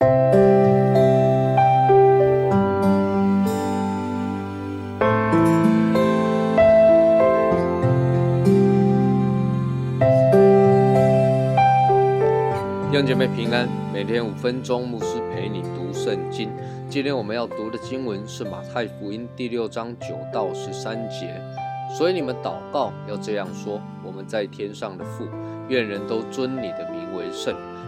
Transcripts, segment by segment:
弟兄姐妹平安，每天五分钟，牧师陪你读圣经。今天我们要读的经文是马太福音第六章九到十三节。所以你们祷告要这样说：我们在天上的父，愿人都尊你的名为圣，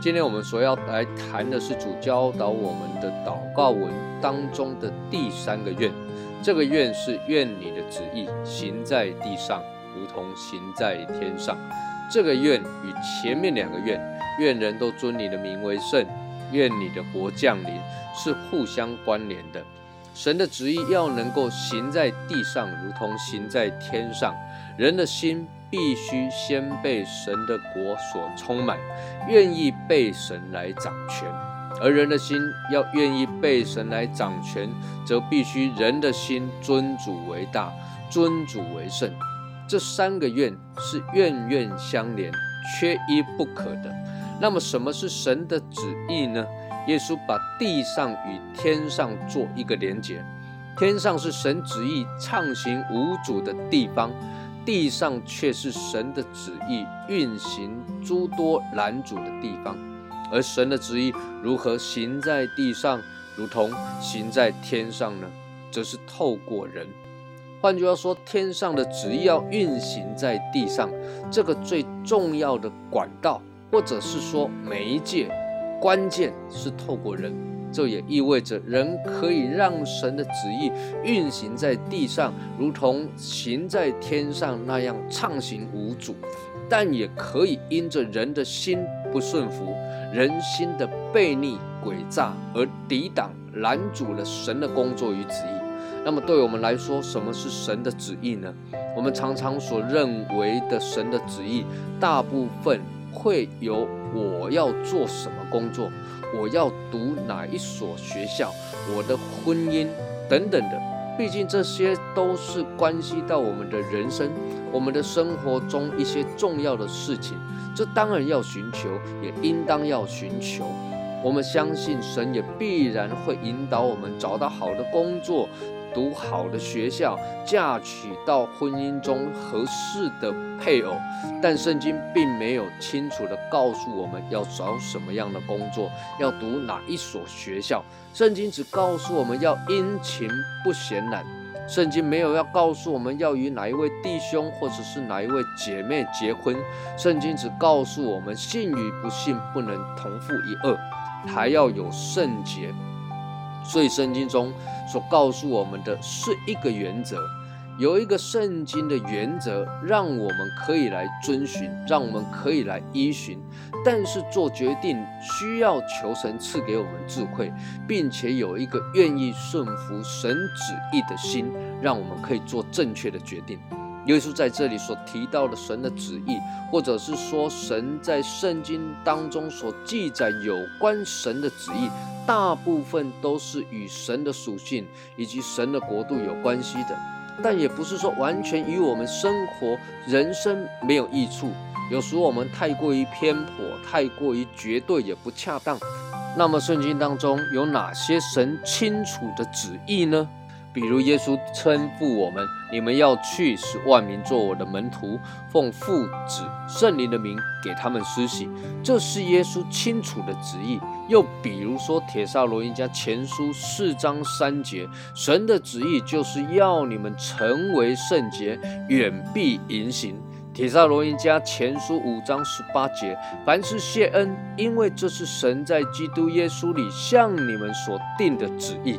今天我们所要来谈的是主教导我们的祷告文当中的第三个愿。这个愿是愿你的旨意行在地上，如同行在天上。这个愿与前面两个愿，愿人都尊你的名为圣，愿你的国降临，是互相关联的。神的旨意要能够行在地上，如同行在天上。人的心必须先被神的国所充满，愿意被神来掌权；而人的心要愿意被神来掌权，则必须人的心尊主为大，尊主为圣。这三个愿是愿愿相连，缺一不可的。那么，什么是神的旨意呢？耶稣把地上与天上做一个连结，天上是神旨意畅行无阻的地方，地上却是神的旨意运行诸多拦阻的地方。而神的旨意如何行在地上，如同行在天上呢？则是透过人。换句话说，天上的旨意要运行在地上，这个最重要的管道，或者是说媒介。关键是透过人，这也意味着人可以让神的旨意运行在地上，如同行在天上那样畅行无阻；但也可以因着人的心不顺服，人心的悖逆诡诈而抵挡拦阻了神的工作与旨意。那么，对我们来说，什么是神的旨意呢？我们常常所认为的神的旨意，大部分会由。我要做什么工作？我要读哪一所学校？我的婚姻等等的，毕竟这些都是关系到我们的人生、我们的生活中一些重要的事情。这当然要寻求，也应当要寻求。我们相信神也必然会引导我们找到好的工作。读好的学校，嫁娶到婚姻中合适的配偶，但圣经并没有清楚的告诉我们要找什么样的工作，要读哪一所学校。圣经只告诉我们要殷勤不嫌懒。圣经没有要告诉我们要与哪一位弟兄或者是哪一位姐妹结婚。圣经只告诉我们信与不信不能同负一二，还要有圣洁。所以圣经中所告诉我们的是一个原则，有一个圣经的原则，让我们可以来遵循，让我们可以来依循。但是做决定需要求神赐给我们智慧，并且有一个愿意顺服神旨意的心，让我们可以做正确的决定。耶稣在这里所提到的神的旨意，或者是说神在圣经当中所记载有关神的旨意。大部分都是与神的属性以及神的国度有关系的，但也不是说完全与我们生活人生没有益处。有时我们太过于偏颇，太过于绝对也不恰当。那么圣经当中有哪些神清楚的旨意呢？比如耶稣吩咐我们：“你们要去，使万民做我的门徒，奉父子圣灵的名给他们施洗。”这是耶稣清楚的旨意。又比如说《铁萨罗尼迦前书》四章三节，神的旨意就是要你们成为圣洁，远避淫行。《铁萨罗尼迦前书》五章十八节，凡是谢恩，因为这是神在基督耶稣里向你们所定的旨意。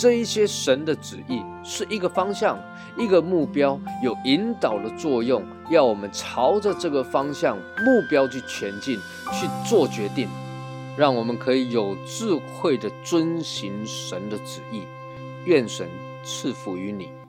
这一些神的旨意是一个方向，一个目标，有引导的作用，要我们朝着这个方向目标去前进，去做决定，让我们可以有智慧的遵行神的旨意。愿神赐福于你。